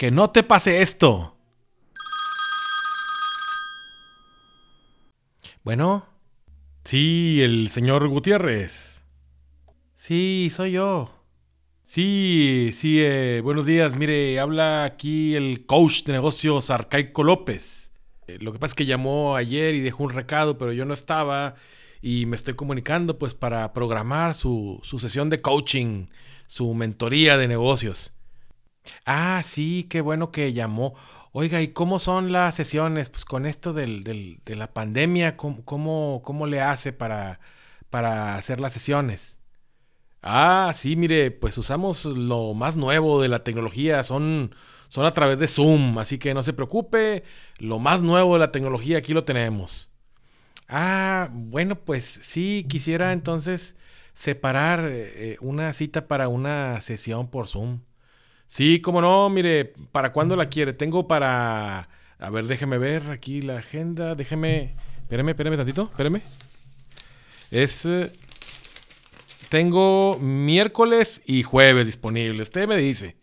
Que no te pase esto. Bueno. Sí, el señor Gutiérrez. Sí, soy yo. Sí, sí, eh, buenos días. Mire, habla aquí el coach de negocios Arcaico López. Eh, lo que pasa es que llamó ayer y dejó un recado, pero yo no estaba y me estoy comunicando pues para programar su, su sesión de coaching, su mentoría de negocios. Ah, sí, qué bueno que llamó. Oiga, ¿y cómo son las sesiones? Pues con esto del, del, de la pandemia, ¿cómo, cómo, cómo le hace para, para hacer las sesiones? Ah, sí, mire, pues usamos lo más nuevo de la tecnología, son, son a través de Zoom, así que no se preocupe, lo más nuevo de la tecnología aquí lo tenemos. Ah, bueno, pues sí, quisiera entonces separar eh, una cita para una sesión por Zoom. Sí, cómo no, mire, ¿para cuándo la quiere? Tengo para... A ver, déjeme ver aquí la agenda, déjeme... Espéreme, espéreme tantito, espéreme. Es... Eh, tengo miércoles y jueves disponibles. Usted me dice.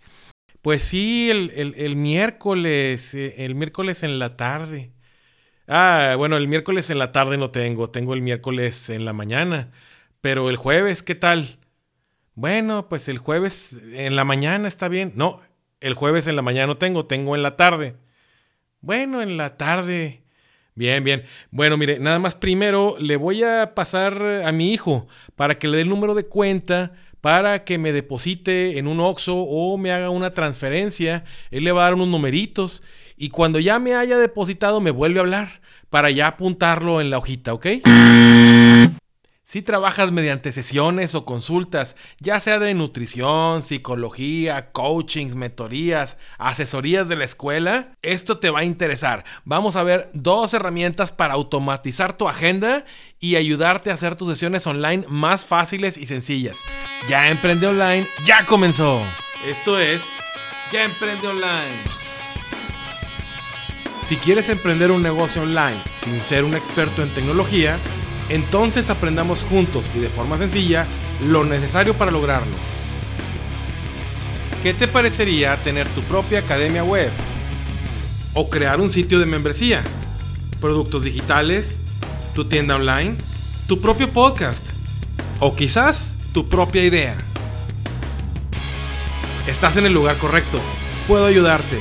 Pues sí, el, miércoles, eh, el miércoles en la tarde. Ah, bueno, el miércoles en la tarde no tengo, tengo el miércoles en la mañana. Pero el jueves, ¿qué tal? Bueno, pues el jueves en la mañana está bien. No, el jueves en la mañana no tengo, tengo en la tarde. Bueno, en la tarde. Bien, bien. Bueno, mire, nada más primero le voy a pasar a mi hijo para que le dé el número de cuenta para que me deposite en un OXO o me haga una transferencia. Él le va a dar unos numeritos y cuando ya me haya depositado me vuelve a hablar para ya apuntarlo en la hojita, ¿ok? Si trabajas mediante sesiones o consultas, ya sea de nutrición, psicología, coachings, mentorías, asesorías de la escuela, esto te va a interesar. Vamos a ver dos herramientas para automatizar tu agenda y ayudarte a hacer tus sesiones online más fáciles y sencillas. Ya Emprende Online, ya comenzó. Esto es Ya Emprende Online. Si quieres emprender un negocio online sin ser un experto en tecnología, entonces aprendamos juntos y de forma sencilla lo necesario para lograrlo. ¿Qué te parecería tener tu propia academia web? ¿O crear un sitio de membresía? ¿Productos digitales? ¿Tu tienda online? ¿Tu propio podcast? ¿O quizás tu propia idea? Estás en el lugar correcto. Puedo ayudarte.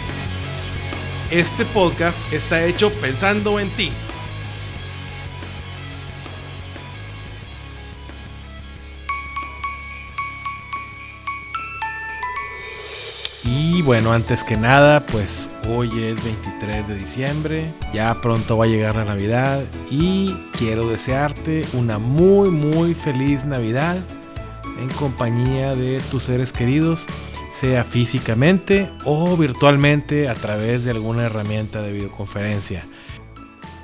Este podcast está hecho pensando en ti. Bueno, antes que nada, pues hoy es 23 de diciembre, ya pronto va a llegar la Navidad y quiero desearte una muy muy feliz Navidad en compañía de tus seres queridos, sea físicamente o virtualmente a través de alguna herramienta de videoconferencia.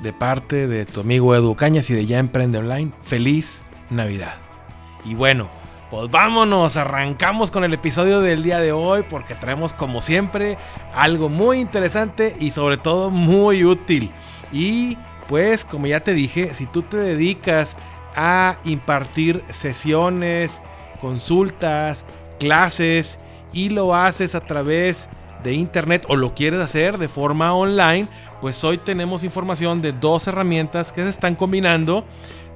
De parte de tu amigo Edu Cañas y de Ya Emprende Online, feliz Navidad. Y bueno, pues vámonos, arrancamos con el episodio del día de hoy porque traemos como siempre algo muy interesante y sobre todo muy útil. Y pues como ya te dije, si tú te dedicas a impartir sesiones, consultas, clases y lo haces a través de internet o lo quieres hacer de forma online, pues hoy tenemos información de dos herramientas que se están combinando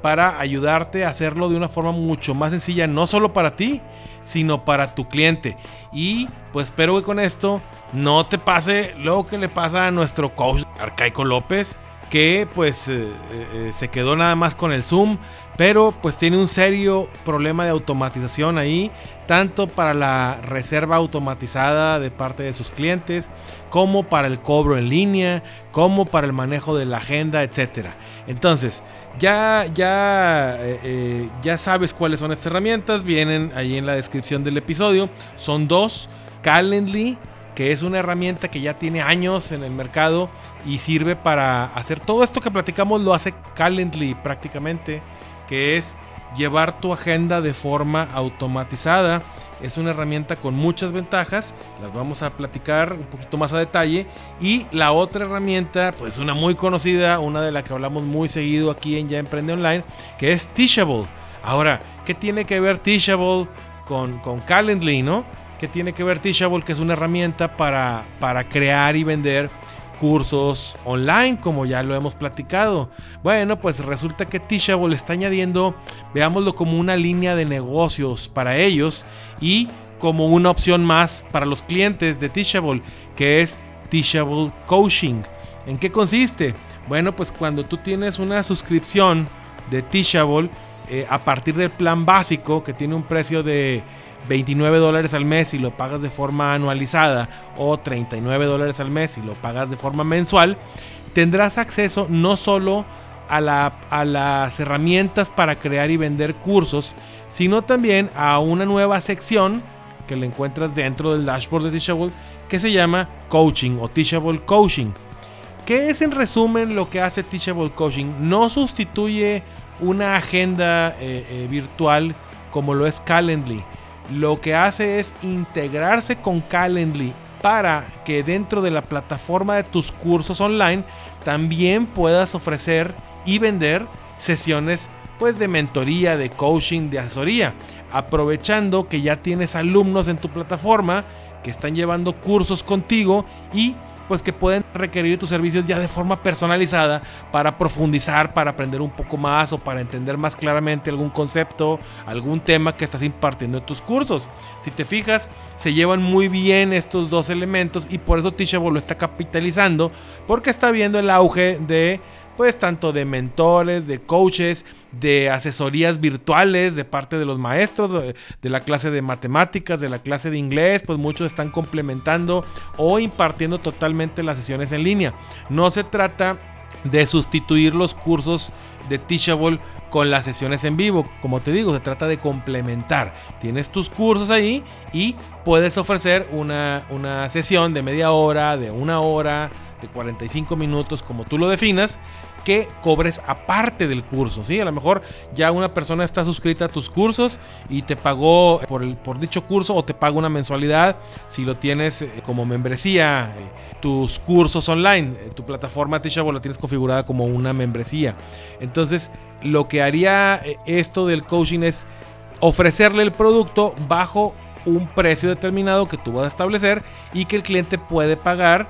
para ayudarte a hacerlo de una forma mucho más sencilla, no solo para ti, sino para tu cliente. Y pues espero que con esto no te pase lo que le pasa a nuestro coach Arcaico López, que pues eh, eh, se quedó nada más con el Zoom, pero pues tiene un serio problema de automatización ahí, tanto para la reserva automatizada de parte de sus clientes, como para el cobro en línea, como para el manejo de la agenda, etcétera. Entonces, ya, ya, eh, ya sabes cuáles son estas herramientas. Vienen ahí en la descripción del episodio. Son dos. Calendly, que es una herramienta que ya tiene años en el mercado y sirve para hacer todo esto que platicamos. Lo hace Calendly prácticamente, que es llevar tu agenda de forma automatizada. Es una herramienta con muchas ventajas, las vamos a platicar un poquito más a detalle. Y la otra herramienta, pues una muy conocida, una de la que hablamos muy seguido aquí en Ya Emprende Online, que es Teachable. Ahora, ¿qué tiene que ver Teachable con, con Calendly, no? Que tiene que ver Teachable, que es una herramienta para, para crear y vender cursos online, como ya lo hemos platicado. Bueno, pues resulta que Teachable está añadiendo, veámoslo como una línea de negocios para ellos y como una opción más para los clientes de Teachable, que es Teachable Coaching. ¿En qué consiste? Bueno, pues cuando tú tienes una suscripción de Teachable, eh, a partir del plan básico, que tiene un precio de 29 dólares al mes y lo pagas de forma anualizada o 39 dólares al mes y lo pagas de forma mensual, tendrás acceso no solo a, a, las herramientas para crear y vender cursos, sino también a una nueva sección que le encuentras dentro del dashboard de Teachable que se llama Coaching o Teachable Coaching. ¿Qué es en resumen lo que hace Teachable Coaching? No sustituye una agenda eh, eh, virtual como lo es Calendly. Lo que hace es integrarse con Calendly para que dentro de la plataforma de tus cursos online también puedas ofrecer y vender sesiones pues de mentoría, de coaching, de asesoría, aprovechando que ya tienes alumnos en tu plataforma que están llevando cursos contigo y pues que pueden requerir tus servicios ya de forma personalizada para profundizar, para aprender un poco más o para entender más claramente algún concepto, algún tema que estás impartiendo en tus cursos. Si te fijas, se llevan muy bien estos dos elementos y por eso Teachable lo está capitalizando porque está viendo el auge de pues tanto de mentores, de coaches, de asesorías virtuales de parte de los maestros de, la clase de matemáticas, de la clase de inglés, pues muchos están complementando o impartiendo totalmente las sesiones en línea. No se trata de sustituir los cursos de Teachable con las sesiones en vivo. Como te digo, se trata de complementar. Tienes tus cursos ahí y puedes ofrecer una, una sesión de media hora, de una hora, de 45 minutos, como tú lo definas, que cobres aparte del curso, ¿sí? A lo mejor ya una persona está suscrita a tus cursos y te pagó por, dicho curso o te paga una mensualidad si lo tienes eh, como membresía, eh, tus cursos online, eh, tu plataforma Teachable la tienes configurada como una membresía. Entonces, lo que haría esto del coaching es ofrecerle el producto bajo un precio determinado que tú vas a establecer y que el cliente puede pagar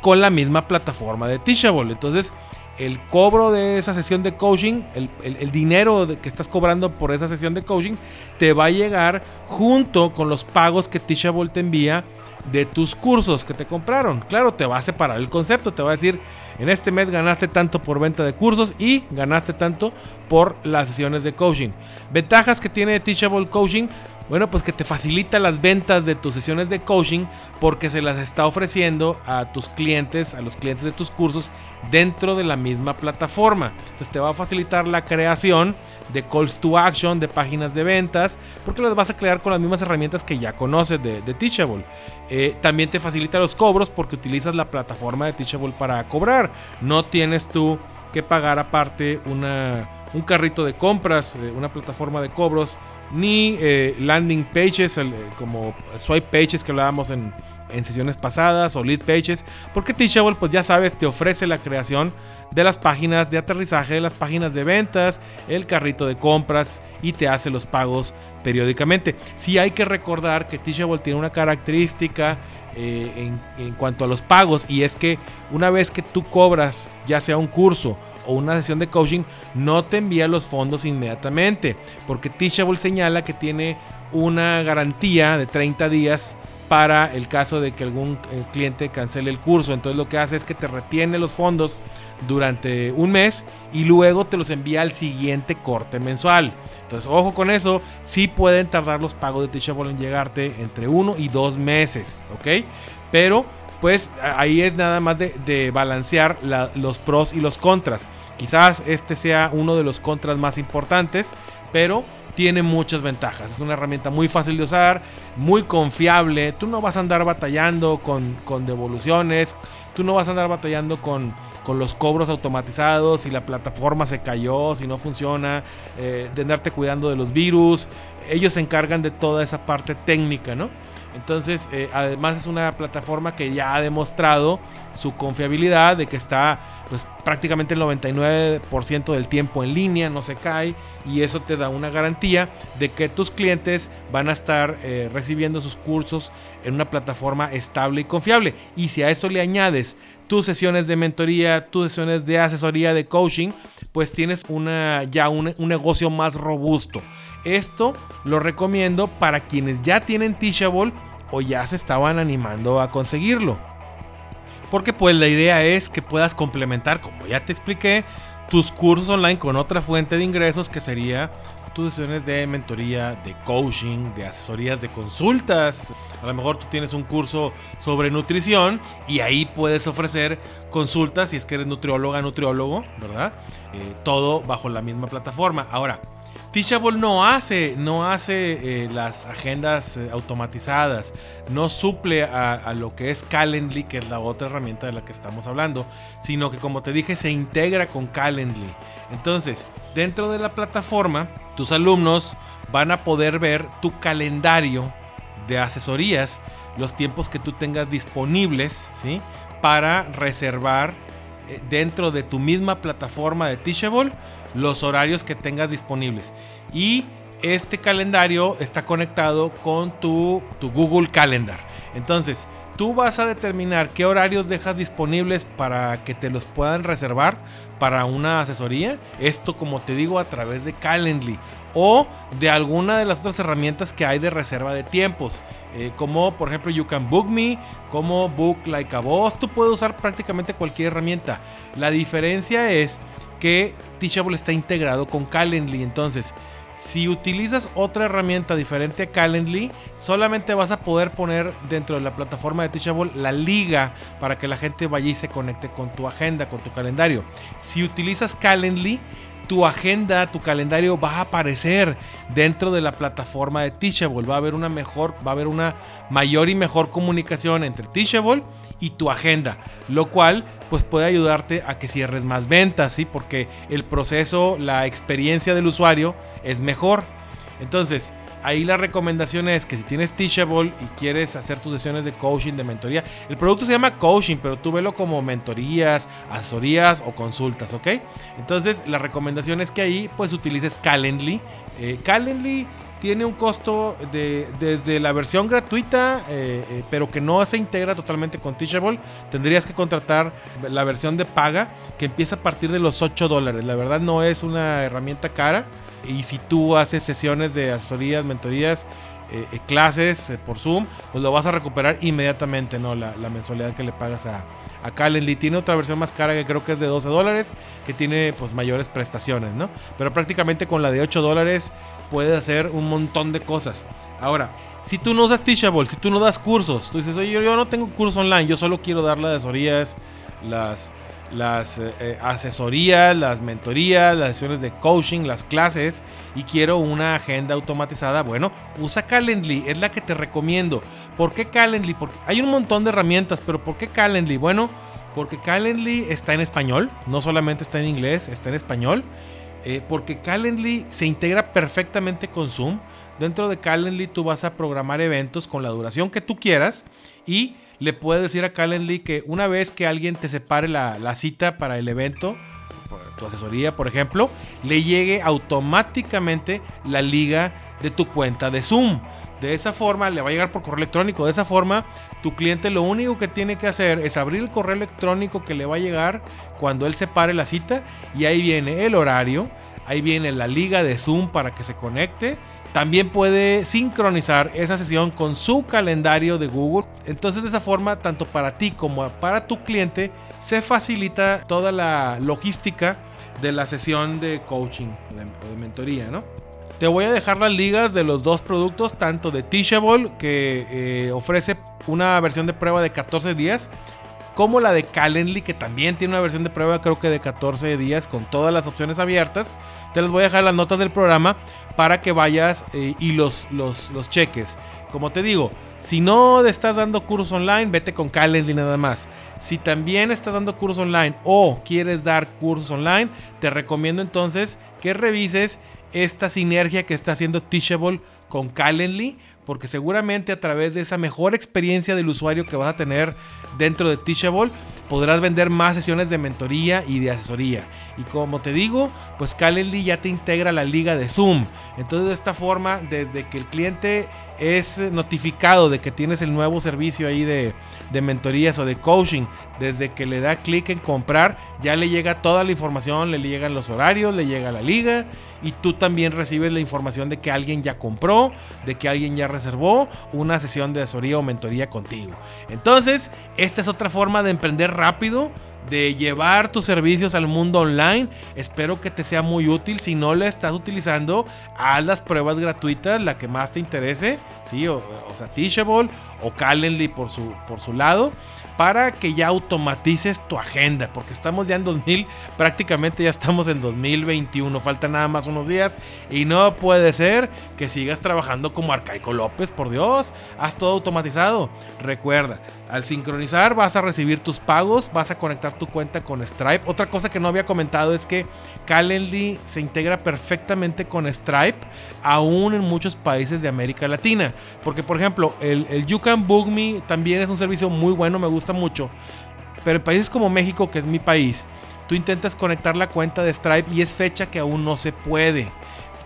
con la misma plataforma de Teachable. Entonces, el cobro de esa sesión de coaching, el, dinero que estás cobrando por esa sesión de coaching, te va a llegar junto con los pagos que Teachable te envía de tus cursos que te compraron. Claro, te va a separar el concepto, te va a decir, en este mes ganaste tanto por venta de cursos y ganaste tanto por las sesiones de coaching. Ventajas que tiene Teachable Coaching, bueno, pues que te facilita las ventas de tus sesiones de coaching porque se las está ofreciendo a tus clientes, a los clientes de tus cursos dentro de la misma plataforma. Entonces te va a facilitar la creación de calls to action, de páginas de ventas, porque las vas a crear con las mismas herramientas que ya conoces de, Teachable. Eh, también te facilita los cobros porque utilizas la plataforma de Teachable para cobrar. No tienes tú que pagar aparte una, un carrito de compras, eh, una plataforma de cobros ni eh, landing pages eh, como swipe pages que hablábamos en, en sesiones pasadas o lead pages, porque Teachable pues ya sabes te ofrece la creación de las páginas de aterrizaje, de las páginas de ventas, el carrito de compras y te hace los pagos periódicamente. Si hay que recordar que Teachable tiene una característica eh, en, en cuanto a los pagos y es que una vez que tú cobras ya sea un curso o una sesión de coaching, no te envía los fondos inmediatamente, porque Teachable señala que tiene una garantía de 30 días para el caso de que algún eh, cliente cancele el curso. Entonces lo que hace es que te retiene los fondos durante un mes y luego te los envía al siguiente corte mensual. Entonces ojo con eso, sí pueden tardar los pagos de Teachable en llegarte entre uno y dos meses, ¿ok? Pero pues ahí es nada más de, balancear los pros y los contras. Quizás este sea uno de los contras más importantes, pero tiene muchas ventajas. Es una herramienta muy fácil de usar, muy confiable. Tú no vas a andar batallando con, devoluciones, tú no vas a andar batallando con, los cobros automatizados, si la plataforma se cayó, si no funciona, eh, de andarte cuidando de los virus. Ellos se encargan de toda esa parte técnica, ¿no? Entonces, eh, además es una plataforma que ya ha demostrado su confiabilidad de que está pues, prácticamente el 99% del tiempo en línea, no se cae y eso te da una garantía de que tus clientes van a estar eh, recibiendo sus cursos en una plataforma estable y confiable. Y si a eso le añades tus sesiones de mentoría, tus sesiones de asesoría, de coaching, pues tienes una, ya un, un negocio más robusto. Esto lo recomiendo para quienes ya tienen Teachable o ya se estaban animando a conseguirlo. Porque pues la idea es que puedas complementar, como ya te expliqué, tus cursos online con otra fuente de ingresos que sería tus sesiones de mentoría, de coaching, de asesorías, de consultas. A lo mejor tú tienes un curso sobre nutrición y ahí puedes ofrecer consultas si es que eres nutrióloga, nutriólogo, ¿verdad? Eh, todo bajo la misma plataforma. Ahora, Teachable no hace, no hace eh, las agendas eh, automatizadas, no suple a, lo que es Calendly, que es la otra herramienta de la que estamos hablando, sino que como te dije se integra con Calendly. Entonces, dentro de la plataforma, tus alumnos van a poder ver tu calendario de asesorías, los tiempos que tú tengas disponibles, ¿sí? Para reservar eh, dentro de tu misma plataforma de Teachable los horarios que tengas disponibles. Y este calendario está conectado con tu, tu Google Calendar. Entonces, tú vas a determinar qué horarios dejas disponibles para que te los puedan reservar para una asesoría. Esto, como te digo, a través de Calendly o de alguna de las otras herramientas que hay de reserva de tiempos. Eh, como por ejemplo You Can Book Me, como Book Like a Boss. Tú puedes usar prácticamente cualquier herramienta. La diferencia es que Teachable está integrado con Calendly. Entonces, si utilizas otra herramienta diferente a Calendly, solamente vas a poder poner dentro de la plataforma de Teachable la liga para que la gente vaya y se conecte con tu agenda, con tu calendario. Si utilizas Calendly, tu agenda, tu calendario va a aparecer dentro de la plataforma de Teachable. Va a haber una mejor, va a haber una mayor y mejor comunicación entre Teachable y tu agenda, lo cual pues puede ayudarte a que cierres más ventas, ¿sí? Porque el proceso, la experiencia del usuario es mejor. Entonces, ahí la recomendación es que si tienes Teachable y quieres hacer tus sesiones de coaching, de mentoría, el producto se llama coaching, pero tú velo como mentorías, asesorías o consultas, ¿ok? Entonces, la recomendación es que ahí pues utilices Calendly. Eh, Calendly tiene un costo de, desde la versión gratuita, eh, eh, pero que no se integra totalmente con Teachable. Tendrías que contratar la versión de paga, que empieza a partir de los 8 dólares. La verdad no es una herramienta cara. Y si tú haces sesiones de asesorías, mentorías, eh, clases por Zoom, pues lo vas a recuperar inmediatamente, ¿no? La, mensualidad que le pagas a, a Calendly. Tiene otra versión más cara que creo que es de 12 dólares, que tiene pues mayores prestaciones, ¿no? Pero prácticamente con la de 8 dólares puede hacer un montón de cosas. Ahora, si tú no usas Teachable, si tú no das cursos, tú dices, oye, yo, no tengo curso online, yo solo quiero dar las asesorías, las, las eh, eh, asesorías, las mentorías, las sesiones de coaching, las clases y quiero una agenda automatizada, bueno, usa Calendly, es la que te recomiendo. ¿Por qué Calendly? Porque hay un montón de herramientas, pero ¿por qué Calendly? Bueno, porque Calendly está en español, no solamente está en inglés, está en español. Eh, porque Calendly se integra perfectamente con Zoom. Dentro de Calendly tú vas a programar eventos con la duración que tú quieras y le puedes decir a Calendly que una vez que alguien te separe la, la cita para el evento, tu asesoría por ejemplo, le llegue automáticamente la liga de tu cuenta de Zoom. De esa forma le va a llegar por correo electrónico. De esa forma, tu cliente lo único que tiene que hacer es abrir el correo electrónico que le va a llegar cuando él se pare la cita y ahí viene el horario, ahí viene la liga de Zoom para que se conecte. También puede sincronizar esa sesión con su calendario de Google. Entonces de esa forma, tanto para ti como para tu cliente, se facilita toda la logística de la sesión de coaching o de mentoría, ¿no? Te voy a dejar las ligas de los dos productos, tanto de Teachable, que eh, ofrece una versión de prueba de 14 días, como la de Calendly, que también tiene una versión de prueba, creo que de 14 días, con todas las opciones abiertas. Te les voy a dejar las notas del programa para que vayas eh, y los, los, los cheques. Como te digo, si no estás dando curso online, vete con Calendly nada más. Si también estás dando curso online o quieres dar cursos online, te recomiendo entonces que revises esta sinergia que está haciendo Teachable con Calendly porque seguramente a través de esa mejor experiencia del usuario que vas a tener dentro de Teachable, podrás vender más sesiones de mentoría y de asesoría. Y como te digo, pues Calendly ya te integra la liga de Zoom. Entonces de esta forma, desde que el cliente es notificado de que tienes el nuevo servicio ahí de, de mentorías o de coaching, desde que le da clic en comprar, ya le llega toda la información, le llegan los horarios, le llega la liga y tú también recibes la información de que alguien ya compró, de que alguien ya reservó una sesión de asesoría o mentoría contigo. Entonces, esta es otra forma de emprender rápido de llevar tus servicios al mundo online. Espero que te sea muy útil. Si no la estás utilizando, haz las pruebas gratuitas, la que más te interese, ¿sí? O, sea, Teachable o Calendly por su, por su lado para que ya automatices tu agenda, porque estamos ya en 2000, prácticamente ya estamos en 2021, falta nada más unos días y no puede ser que sigas trabajando como Arcaico López, por Dios, haz todo automatizado. Recuerda, al sincronizar vas a recibir tus pagos, vas a conectar tu cuenta con Stripe. Otra cosa que no había comentado es que Calendly se integra perfectamente con Stripe, aún en muchos países de América Latina. Porque, por ejemplo, el, el You Can Book Me también es un servicio muy bueno, me gusta mucho. Pero en países como México, que es mi país, tú intentas conectar la cuenta de Stripe y es fecha que aún no se puede.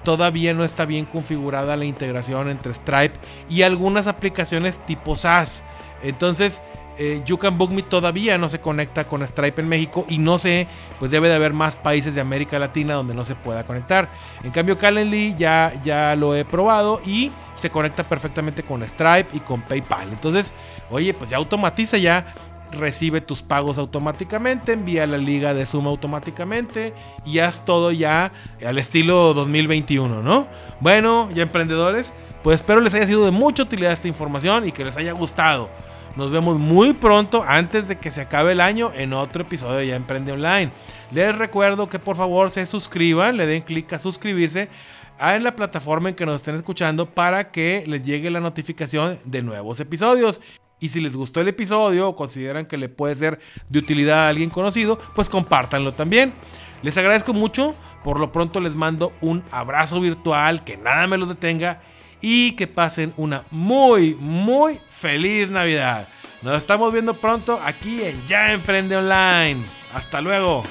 Todavía no está bien configurada la integración entre Stripe y algunas aplicaciones tipo SaaS. Entonces, eh, You todavía no se conecta con Stripe en México y no sé, pues debe de haber más países de América Latina donde no se pueda conectar. En cambio, Calendly ya, ya lo he probado y se conecta perfectamente con Stripe y con PayPal. Entonces, oye, pues ya automatiza ya. Recibe tus pagos automáticamente, envía la liga de Zoom automáticamente y haz todo ya al estilo 2021, ¿no? Bueno, ya emprendedores, pues espero les haya sido de mucha utilidad esta información y que les haya gustado. Nos vemos muy pronto antes de que se acabe el año en otro episodio de Ya Emprende Online. Les recuerdo que por favor se suscriban, le den clic a suscribirse en la plataforma en que nos estén escuchando para que les llegue la notificación de nuevos episodios. Y si les gustó el episodio o consideran que le puede ser de utilidad a alguien conocido, pues compártanlo también. Les agradezco mucho. Por lo pronto les mando un abrazo virtual, que nada me los detenga y que pasen una muy, muy feliz Navidad. Nos estamos viendo pronto aquí en Ya Emprende Online. Hasta luego.